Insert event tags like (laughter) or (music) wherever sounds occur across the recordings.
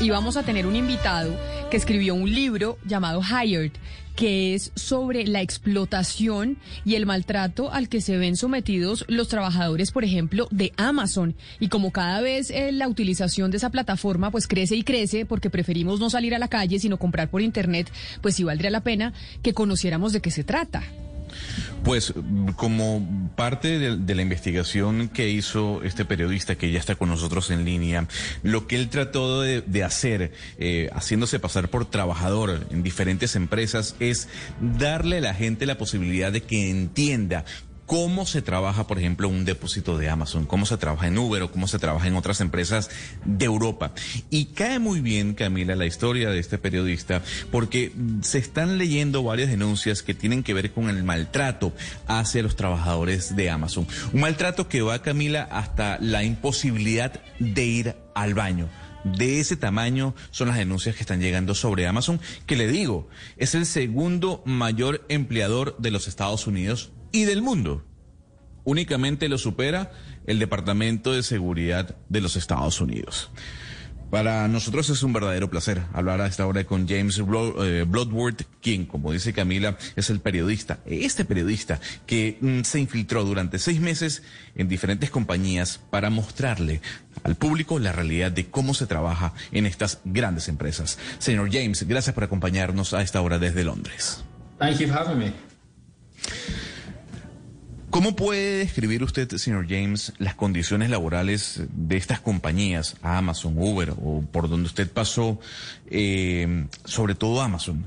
Y vamos a tener un invitado que escribió un libro llamado Hired, que es sobre la explotación y el maltrato al que se ven sometidos los trabajadores, por ejemplo, de Amazon. Y como cada vez eh, la utilización de esa plataforma pues crece y crece porque preferimos no salir a la calle sino comprar por internet, pues sí valdría la pena que conociéramos de qué se trata. Pues como parte de, la investigación que hizo este periodista que ya está con nosotros en línea, lo que él trató de, hacer, eh, haciéndose pasar por trabajador en diferentes empresas, es darle a la gente la posibilidad de que entienda cómo se trabaja, por ejemplo, un depósito de Amazon, cómo se trabaja en Uber o cómo se trabaja en otras empresas de Europa. Y cae muy bien, Camila, la historia de este periodista, porque se están leyendo varias denuncias que tienen que ver con el maltrato hacia los trabajadores de Amazon. Un maltrato que va, Camila, hasta la imposibilidad de ir al baño. De ese tamaño son las denuncias que están llegando sobre Amazon, que le digo, es el segundo mayor empleador de los Estados Unidos y del mundo. Únicamente lo supera el Departamento de Seguridad de los Estados Unidos. Para nosotros es un verdadero placer hablar a esta hora con James eh, Bloodworth, quien, como dice Camila, es el periodista, este periodista que mm, se infiltró durante seis meses en diferentes compañías para mostrarle al público la realidad de cómo se trabaja en estas grandes empresas. Señor James, gracias por acompañarnos a esta hora desde Londres. Thank you for. ¿Cómo puede describir usted, señor James, las condiciones laborales de estas compañías, Amazon, Uber o por donde usted pasó, eh, sobre todo Amazon?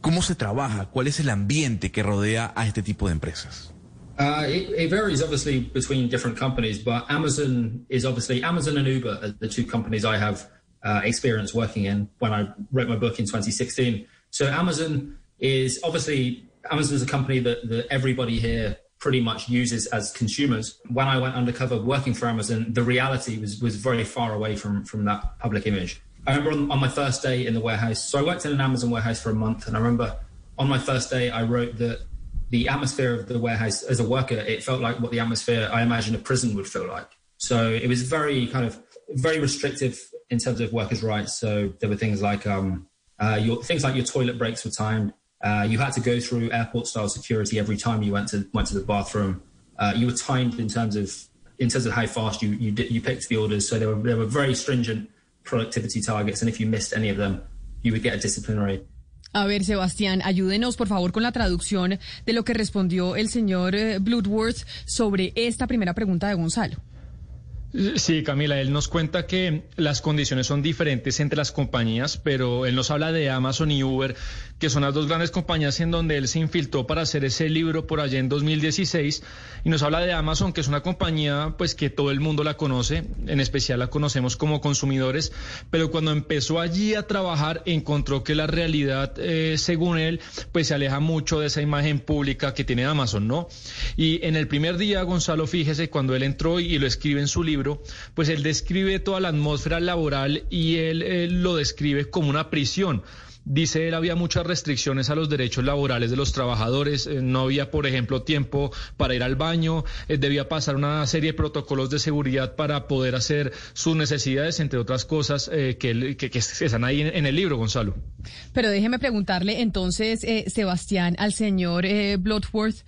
¿Cómo se trabaja? ¿Cuál es el ambiente que rodea a este tipo de empresas? Uh, it, it, varies obviously between different companies, but Amazon is obviously Amazon and Uber are the two companies I have uh, experience working in when I wrote my book in 2016. So Amazon is obviously Amazon is a company that, that everybody here pretty much uses as consumers. When I went undercover working for Amazon, the reality was was very far away from from that public image. I remember on, on my first day in the warehouse. So I worked in an Amazon warehouse for a month, and I remember on my first day I wrote that the atmosphere of the warehouse as a worker it felt like what the atmosphere I imagine a prison would feel like. So it was very kind of very restrictive in terms of workers' rights. So there were things like um, uh, your things like your toilet breaks were timed. Uh, you had to go through airport style security every time you went to the bathroom. Uh, you were timed in terms of how fast you picked the orders. So there were there were very stringent productivity targets, and if you missed any of them, you would get a disciplinary. A ver, Sebastián, ayúdenos por favor con la traducción de lo que respondió el señor eh, Bloodworth sobre esta primera pregunta de Gonzalo. Sí, Camila, él nos cuenta que las condiciones son diferentes entre las compañías, pero él nos habla de Amazon y Uber, que son las dos grandes compañías en donde él se infiltró para hacer ese libro por allá en 2016, y nos habla de Amazon, que es una compañía pues que todo el mundo la conoce, en especial la conocemos como consumidores, pero cuando empezó allí a trabajar encontró que la realidad, eh, según él, pues se aleja mucho de esa imagen pública que tiene Amazon, ¿no? Y en el primer día, Gonzalo, fíjese, cuando él entró y lo escribe en su libro, pues él describe toda la atmósfera laboral y él, lo describe como una prisión. Dice él, había muchas restricciones a los derechos laborales de los trabajadores, eh, no había, por ejemplo, tiempo para ir al baño, eh, debía pasar una serie de protocolos de seguridad para poder hacer sus necesidades, entre otras cosas eh, que, están ahí en, el libro, Gonzalo. Pero déjeme preguntarle entonces, Sebastián, al señor Bloodworth,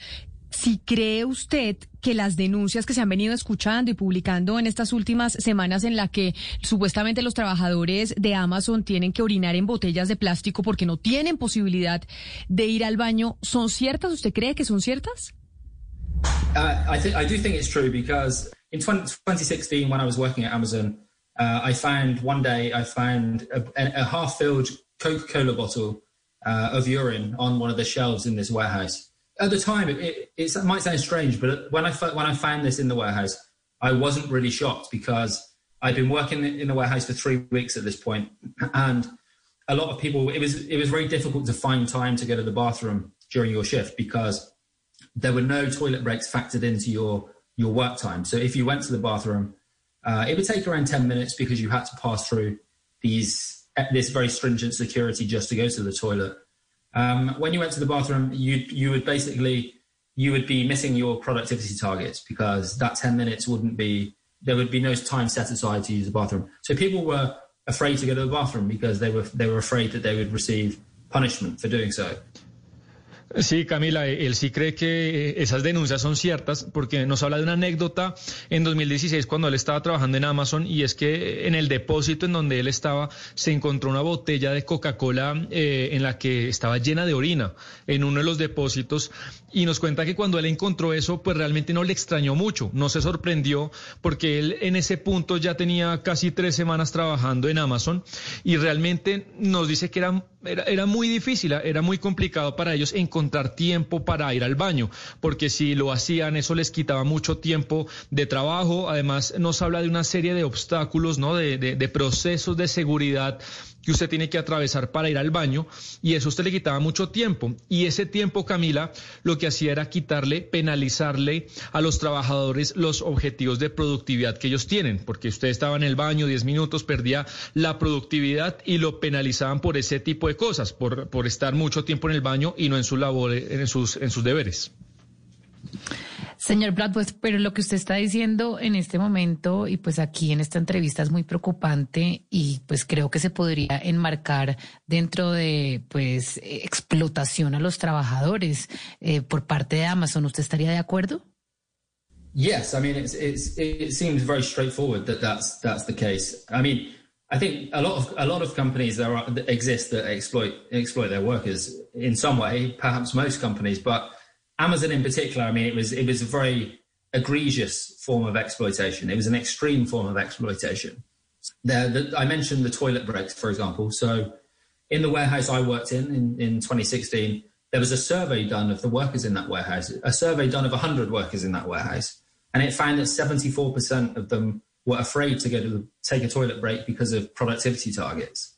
si cree usted que las denuncias que se han venido escuchando y publicando en estas últimas semanas en la que supuestamente los trabajadores de Amazon tienen que orinar en botellas de plástico porque no tienen posibilidad de ir al baño, ¿son ciertas? ¿Usted cree que son ciertas? Uh, I, I do think it's true because in 2016 when I was working at Amazon, uh, I found one day I found a, a half-filled Coca-Cola bottle uh, of urine on one of the shelves in this warehouse. At the time, it, it, it, might sound strange, but when I when I found this in the warehouse, I wasn't really shocked because I'd been working in the warehouse for three weeks at this point, and a lot of people. It was it was very difficult to find time to go to the bathroom during your shift because there were no toilet breaks factored into your your work time. So if you went to the bathroom, uh, it would take around ten minutes because you had to pass through these this very stringent security just to go to the toilet. Um, when you went to the bathroom, you you would basically you would be missing your productivity targets because that 10 minutes wouldn't be there would be no time set aside to use the bathroom. So people were afraid to go to the bathroom because they were they were afraid that they would receive punishment for doing so. Sí, Camila, él sí cree que esas denuncias son ciertas porque nos habla de una anécdota en 2016 cuando él estaba trabajando en Amazon y es que en el depósito en donde él estaba se encontró una botella de Coca-Cola eh, en la que estaba llena de orina en uno de los depósitos y nos cuenta que cuando él encontró eso pues realmente no le extrañó mucho, no se sorprendió porque él en ese punto ya tenía casi tres semanas trabajando en Amazon y realmente nos dice que era, era, era muy difícil, era muy complicado para ellos encontrar encontrar tiempo para ir al baño, porque si lo hacían eso les quitaba mucho tiempo de trabajo. Además nos habla de una serie de obstáculos, ¿no? De, de, de procesos de seguridad que usted tiene que atravesar para ir al baño y eso usted le quitaba mucho tiempo. Y ese tiempo, Camila, lo que hacía era quitarle, penalizarle a los trabajadores los objetivos de productividad que ellos tienen, porque usted estaba en el baño 10 minutos, perdía la productividad y lo penalizaban por ese tipo de cosas, por, por estar mucho tiempo en el baño y no en sus labores, en sus, en sus deberes. Señor Brad, pues, pero lo que usted está diciendo en este momento y pues aquí en esta entrevista es muy preocupante y pues creo que se podría enmarcar dentro de pues explotación a los trabajadores eh, por parte de Amazon. ¿Usted estaría de acuerdo? Yes, I mean it seems very straightforward that that's that's the case. I mean, I think a lot of a lot of companies that exist that exploit exploit their workers in some way, perhaps most companies, but Amazon in particular, I mean, it was it was a very egregious form of exploitation. It was an extreme form of exploitation. There, the, I mentioned the toilet breaks, for example. So, in the warehouse I worked in, in in 2016, there was a survey done of the workers in that warehouse. A survey done of 100 workers in that warehouse, and it found that 74% of them were afraid to go to the, take a toilet break because of productivity targets.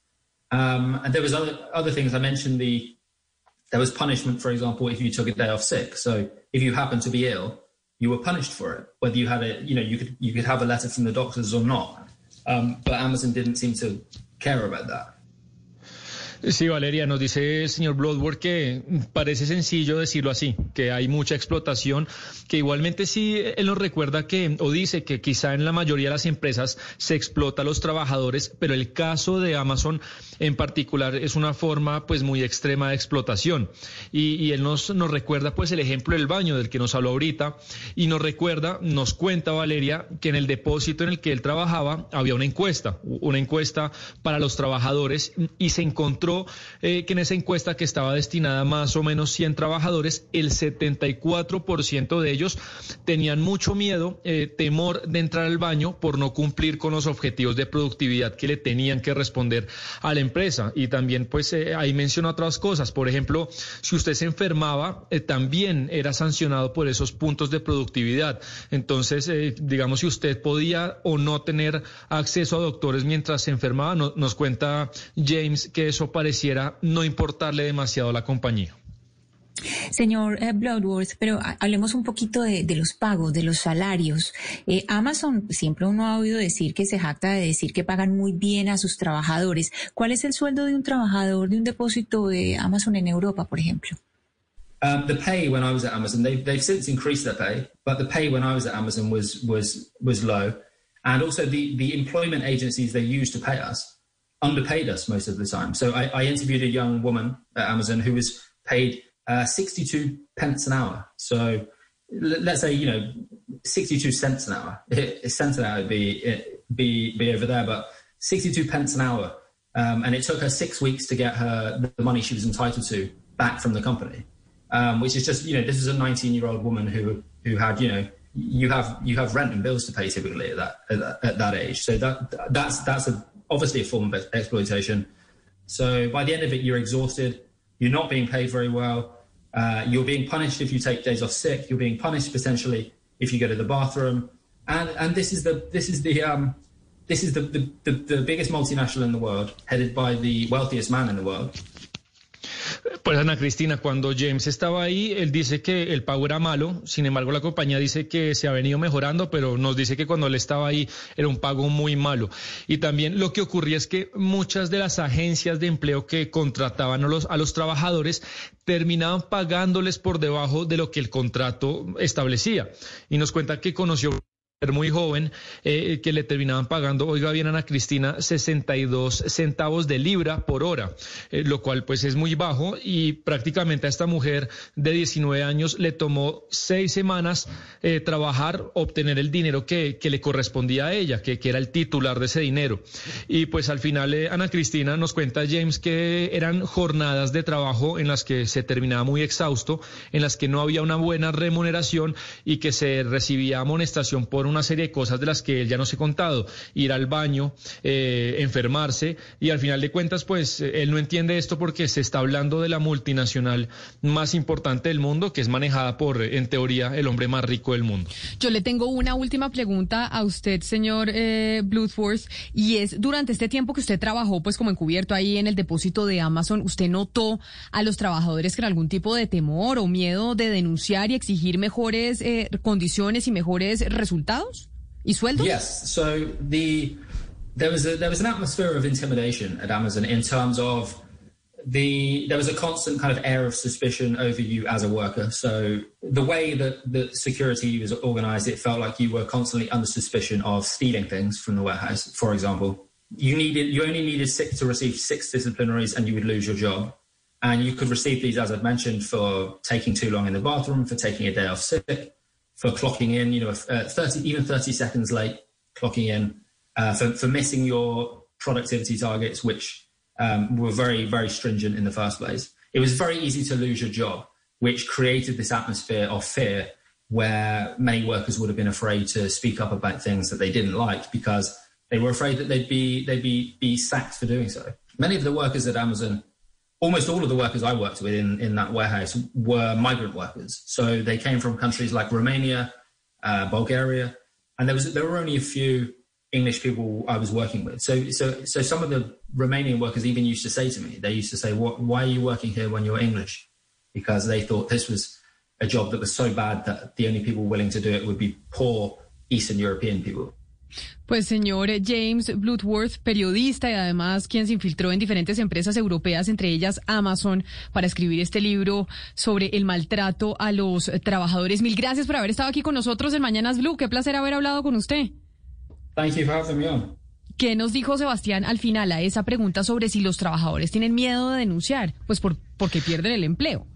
Um, and there was other other things. I mentioned the there was punishment, for example, if you took a day off sick. So if you happened to be ill, you were punished for it, whether you had a, you know, you could you could have a letter from the doctors or not. Um, but Amazon didn't seem to care about that. Sí, Valeria, nos dice el señor Bloodworth que parece sencillo decirlo así, que hay mucha explotación, que igualmente sí él nos recuerda que, o dice que quizá en la mayoría de las empresas se explota a los trabajadores, pero el caso de Amazon en particular es una forma pues muy extrema de explotación. Y, y él nos, nos recuerda pues el ejemplo del baño del que nos habló ahorita, y nos recuerda, nos cuenta Valeria, que en el depósito en el que él trabajaba había una encuesta, una encuesta para los trabajadores, y se encontró eh, que en esa encuesta que estaba destinada a más o menos 100 trabajadores, el 74% de ellos tenían mucho miedo, eh, temor de entrar al baño por no cumplir con los objetivos de productividad que le tenían que responder a la empresa. Y también, pues, eh, ahí menciona otras cosas. Por ejemplo, si usted se enfermaba, también era sancionado por esos puntos de productividad. Entonces, digamos, si usted podía o no tener acceso a doctores mientras se enfermaba, no, nos cuenta James que eso pareciera no importarle demasiado a la compañía. Señor eh, Bloodworth, pero hablemos un poquito de, de los pagos, de los salarios. Eh, Amazon, siempre uno ha oído decir que se jacta de decir que pagan muy bien a sus trabajadores. ¿Cuál es el sueldo de un trabajador de un depósito de Amazon en Europa, por ejemplo? Um, the pay when I was at Amazon, they've, they've since increased their pay, but the pay when I was at Amazon was was was low, and also the the employment agencies they used to pay us underpaid us most of the time. So I, I interviewed a young woman at Amazon who was paid uh, 62 pence an hour. So let's say, you know, 62 cents an hour. (laughs) A cent an hour would be, be, be over there, but 62 pence an hour. Um, and it took her six weeks to get her the money she was entitled to back from the company, um, which is just, you know, this is a 19 year old woman who, who had, you know, you have you have rent and bills to pay typically at that at that, at that age. So that that's that's a, obviously a form of exploitation. So by the end of it, you're exhausted. You're not being paid very well. Uh, you're being punished if you take days off sick. You're being punished potentially if you go to the bathroom. And and this is the this is the um, this is the, the, the, the biggest multinational in the world, headed by the wealthiest man in the world. Pues Ana Cristina, cuando James estaba ahí, él dice que el pago era malo, sin embargo la compañía dice que se ha venido mejorando, pero nos dice que cuando él estaba ahí era un pago muy malo. Y también lo que ocurría es que muchas de las agencias de empleo que contrataban a los, a los trabajadores terminaban pagándoles por debajo de lo que el contrato establecía. Y nos cuenta que conoció muy joven eh, que le terminaban pagando, oiga bien Ana Cristina, 62 centavos de libra por hora, eh, lo cual pues es muy bajo y prácticamente a esta mujer de 19 años le tomó seis semanas eh, trabajar, obtener el dinero que, que, le correspondía a ella, que, que, era el titular de ese dinero. Y pues al final Ana Cristina nos cuenta James que eran jornadas de trabajo en las que se terminaba muy exhausto, en las que no había una buena remuneración y que se recibía amonestación por una serie de cosas de las que él ya nos he contado, ir al baño, eh, enfermarse y al final de cuentas pues eh, él no entiende esto porque se está hablando de la multinacional más importante del mundo que es manejada por en teoría el hombre más rico del mundo. Yo le tengo una última pregunta a usted señor eh, Bloodforce y es durante este tiempo que usted trabajó pues como encubierto ahí en el depósito de Amazon, ¿usted notó a los trabajadores con algún tipo de temor o miedo de denunciar y exigir mejores eh, condiciones y mejores resultados? ¿Y sueldos? Yes. So the there was a, there was an atmosphere of intimidation at Amazon in terms of the there was a constant kind of air of suspicion over you as a worker. So the way that the security was organized, it felt like you were constantly under suspicion of stealing things from the warehouse. For example, you needed you only needed six to receive six disciplinaries, and you would lose your job. And you could receive these, as I've mentioned, for taking too long in the bathroom, for taking a day off sick, for clocking in, you know, uh, 30, even 30 seconds late clocking in, uh, for, for missing your productivity targets, which um, were very, very stringent in the first place. It was very easy to lose your job, which created this atmosphere of fear where many workers would have been afraid to speak up about things that they didn't like because they were afraid that they'd be they'd be be sacked for doing so. Many of the workers at Amazon almost all of the workers I worked with in, in that warehouse were migrant workers. So they came from countries like Romania, uh, Bulgaria, and there was there were only a few English people I was working with. So so so some of the Romanian workers even used to say to me, they used to say, "What? Why are you working here when you're English?" Because they thought this was a job that was so bad that the only people willing to do it would be poor Eastern European people. Pues señor James Bloodworth, periodista y además quien se infiltró en diferentes empresas europeas, entre ellas Amazon, para escribir este libro sobre el maltrato a los trabajadores. Mil gracias por haber estado aquí con nosotros en Mañanas Blue. Qué placer haber hablado con usted. Thank you for having me on. ¿Qué nos dijo Sebastián al final a esa pregunta sobre si los trabajadores tienen miedo de denunciar? Pues por, porque pierden el empleo.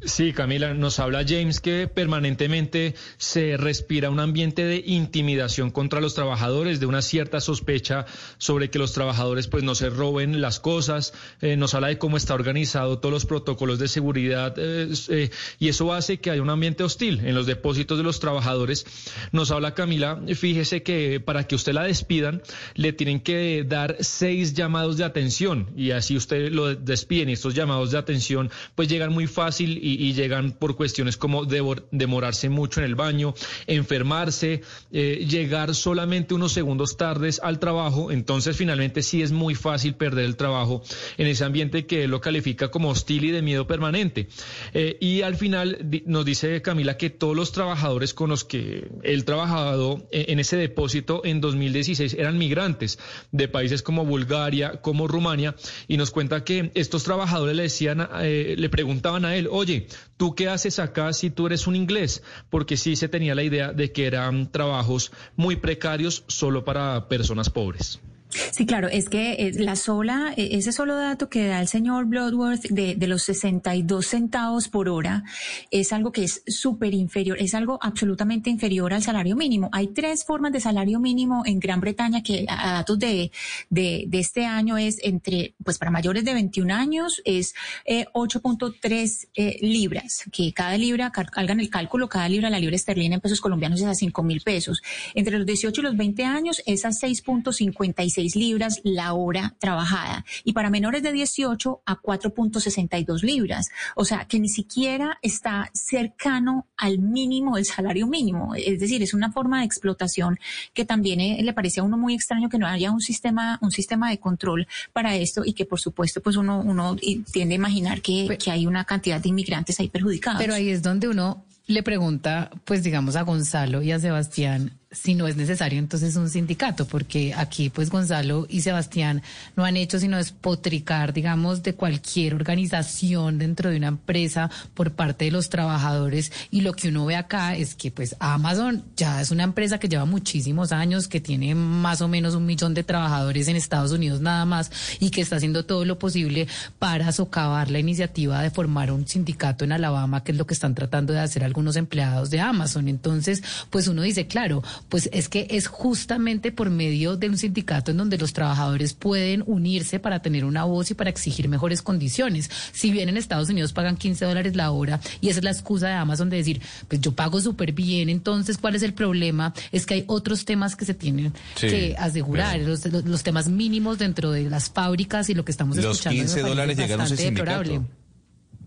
Sí, Camila, nos habla James que permanentemente se respira un ambiente de intimidación contra los trabajadores, de una cierta sospecha sobre que los trabajadores pues no se roben las cosas, eh, nos habla de cómo está organizado todos los protocolos de seguridad eh, eh, y eso hace que haya un ambiente hostil en los depósitos de los trabajadores. Nos habla Camila, fíjese que para que usted la despidan le tienen que dar seis llamados de atención y así usted lo despiden y estos llamados de atención pues llegan muy fácil y, llegan por cuestiones como demorarse mucho en el baño, enfermarse, eh, llegar solamente unos segundos tardes al trabajo. Entonces, finalmente sí es muy fácil perder el trabajo en ese ambiente que él lo califica como hostil y de miedo permanente. Eh, y al final nos dice Camila que todos los trabajadores con los que él trabajado e-, en ese depósito en 2016 eran migrantes de países como Bulgaria, como Rumania, y nos cuenta que estos trabajadores le decían, eh, le preguntaban a él, oye, ¿tú qué haces acá si tú eres un inglés? Porque sí se tenía la idea de que eran trabajos muy precarios solo para personas pobres. Sí, claro, es que eh, la sola, e, ese solo dato que da el señor Bloodworth de, de los 62 centavos por hora es algo que es súper inferior, es algo absolutamente inferior al salario mínimo. Hay tres formas de salario mínimo en Gran Bretaña que a datos de, de, este año es entre, pues para mayores de 21 años es 8.3 eh, eh, libras, que cada libra, hagan el cálculo, cada libra, la libra esterlina en pesos colombianos es a 5 mil pesos. Entre los 18 y los 20 años es a 6.56 4.16 libras la hora trabajada y para menores de 18 a 4.62 libras. O sea, que ni siquiera está cercano al mínimo del salario mínimo. Es decir, es una forma de explotación que también eh, le parece a uno muy extraño que no haya un sistema, un sistema de control para esto y que por supuesto pues uno, uno tiende a imaginar que, que hay una cantidad de inmigrantes ahí perjudicados. Pero ahí es donde uno le pregunta, pues digamos a Gonzalo y a Sebastián, si no es necesario entonces un sindicato, porque aquí pues Gonzalo y Sebastián no han hecho sino despotricar, digamos, de cualquier organización dentro de una empresa por parte de los trabajadores y lo que uno ve acá es que pues Amazon ya es una empresa que lleva muchísimos años, que tiene más o menos un millón de trabajadores en Estados Unidos nada más y que está haciendo todo lo posible para socavar la iniciativa de formar un sindicato en Alabama, que es lo que están tratando de hacer algunos empleados de Amazon. Entonces, pues uno dice, claro, pues es que es justamente por medio de un sindicato en donde los trabajadores pueden unirse para tener una voz y para exigir mejores condiciones. Si bien en Estados Unidos pagan 15 dólares la hora y esa es la excusa de Amazon de decir, pues yo pago súper bien, entonces ¿cuál es el problema? Es que hay otros temas que se tienen que asegurar, los, los, temas mínimos dentro de las fábricas y lo que estamos escuchando. Los 15 dólares llegaron a sindicato.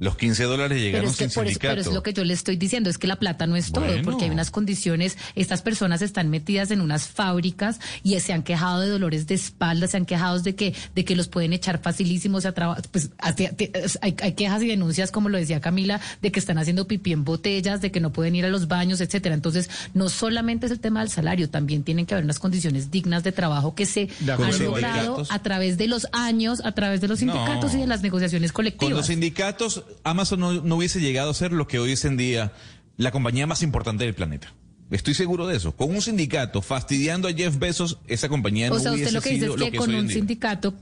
Los 15 dólares llegaron pero es que sin sindicato. pero es lo que yo le estoy diciendo, es que la plata no es todo, porque hay unas condiciones, estas personas están metidas en unas fábricas y se han quejado de dolores de espalda, se han quejado de que, de que los pueden echar facilísimos a trabajar, pues hay, hay, quejas y denuncias, como lo decía Camila, de que están haciendo pipí en botellas, de que no pueden ir a los baños, etcétera. Entonces, no solamente es el tema del salario, también tienen que haber unas condiciones dignas de trabajo que se han logrado a través de los años, a través de los sindicatos y de las negociaciones colectivas. Con los sindicatos Amazon no, hubiese llegado a ser lo que hoy es en día la compañía más importante del planeta. Estoy seguro de eso. Con un sindicato fastidiando a Jeff Bezos, esa compañía no hubiese sido usted lo que dice es que, con un sindicato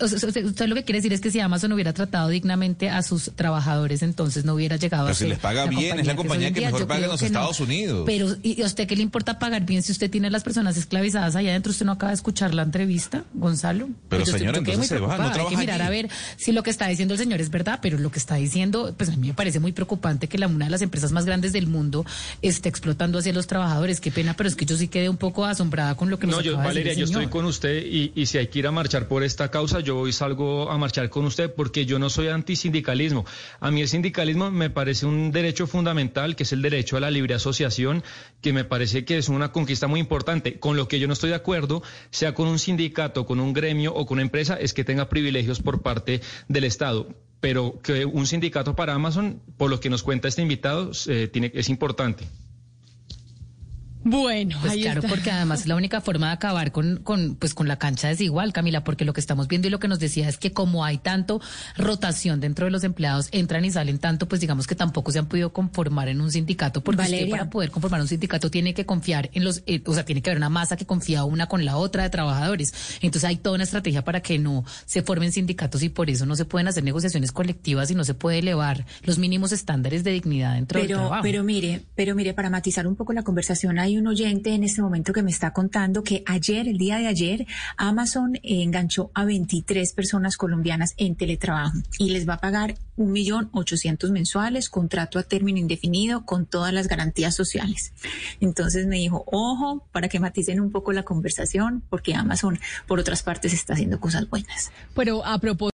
usted, lo que quiere decir es que si Amazon hubiera tratado dignamente a sus trabajadores, entonces no hubiera llegado a ser. si les paga bien, es la compañía que, mejor paga en los Estados Unidos. Pero, ¿y a usted qué le importa pagar bien si usted tiene a las personas esclavizadas allá adentro? ¿Usted no acaba de escuchar la entrevista, Gonzalo? Pero, pues señor, entonces se va, no Hay que mirar a ver si lo que está diciendo el señor es verdad, pero lo que está diciendo, pues a mí me parece muy preocupante que la, una de las empresas más grandes del mundo esté explotando hacia los trabajadores. Qué pena, pero es que yo sí quedé un poco asombrada con lo que nos No, yo, Valeria, yo estoy con usted y, y si hay que ir a marchar por esta causa, yo hoy salgo a marchar con usted porque yo no soy antisindicalismo. A mí el sindicalismo me parece un derecho fundamental, que es el derecho a la libre asociación, que me parece que es una conquista muy importante. Con lo que yo no estoy de acuerdo, sea con un sindicato, con un gremio o con una empresa, es que tenga privilegios por parte del Estado pero que un sindicato para Amazon, por lo que nos cuenta este invitado, eh, es importante. Bueno, pues claro, porque además la única forma de acabar con, con, pues con la cancha es igual, Camila, porque lo que estamos viendo y lo que nos decía es que como hay tanto rotación dentro de los empleados, entran y salen tanto, pues digamos que tampoco se han podido conformar en un sindicato, porque usted para poder conformar un sindicato tiene que confiar en los, eh, o sea, tiene que haber una masa que confía una con la otra de trabajadores. Entonces hay toda una estrategia para que no se formen sindicatos y por eso no se pueden hacer negociaciones colectivas y no se puede elevar los mínimos estándares de dignidad dentro del trabajo. Pero mire, pero mire, para matizar un poco la conversación, hay un oyente en este momento que me está contando que ayer, el día de ayer, Amazon enganchó a 23 personas colombianas en teletrabajo y les va a pagar un millón ochocientos mensuales, contrato a término indefinido con todas las garantías sociales. Entonces me dijo, ojo, para que maticen un poco la conversación, porque Amazon, por otras partes, está haciendo cosas buenas. Pero a propósito.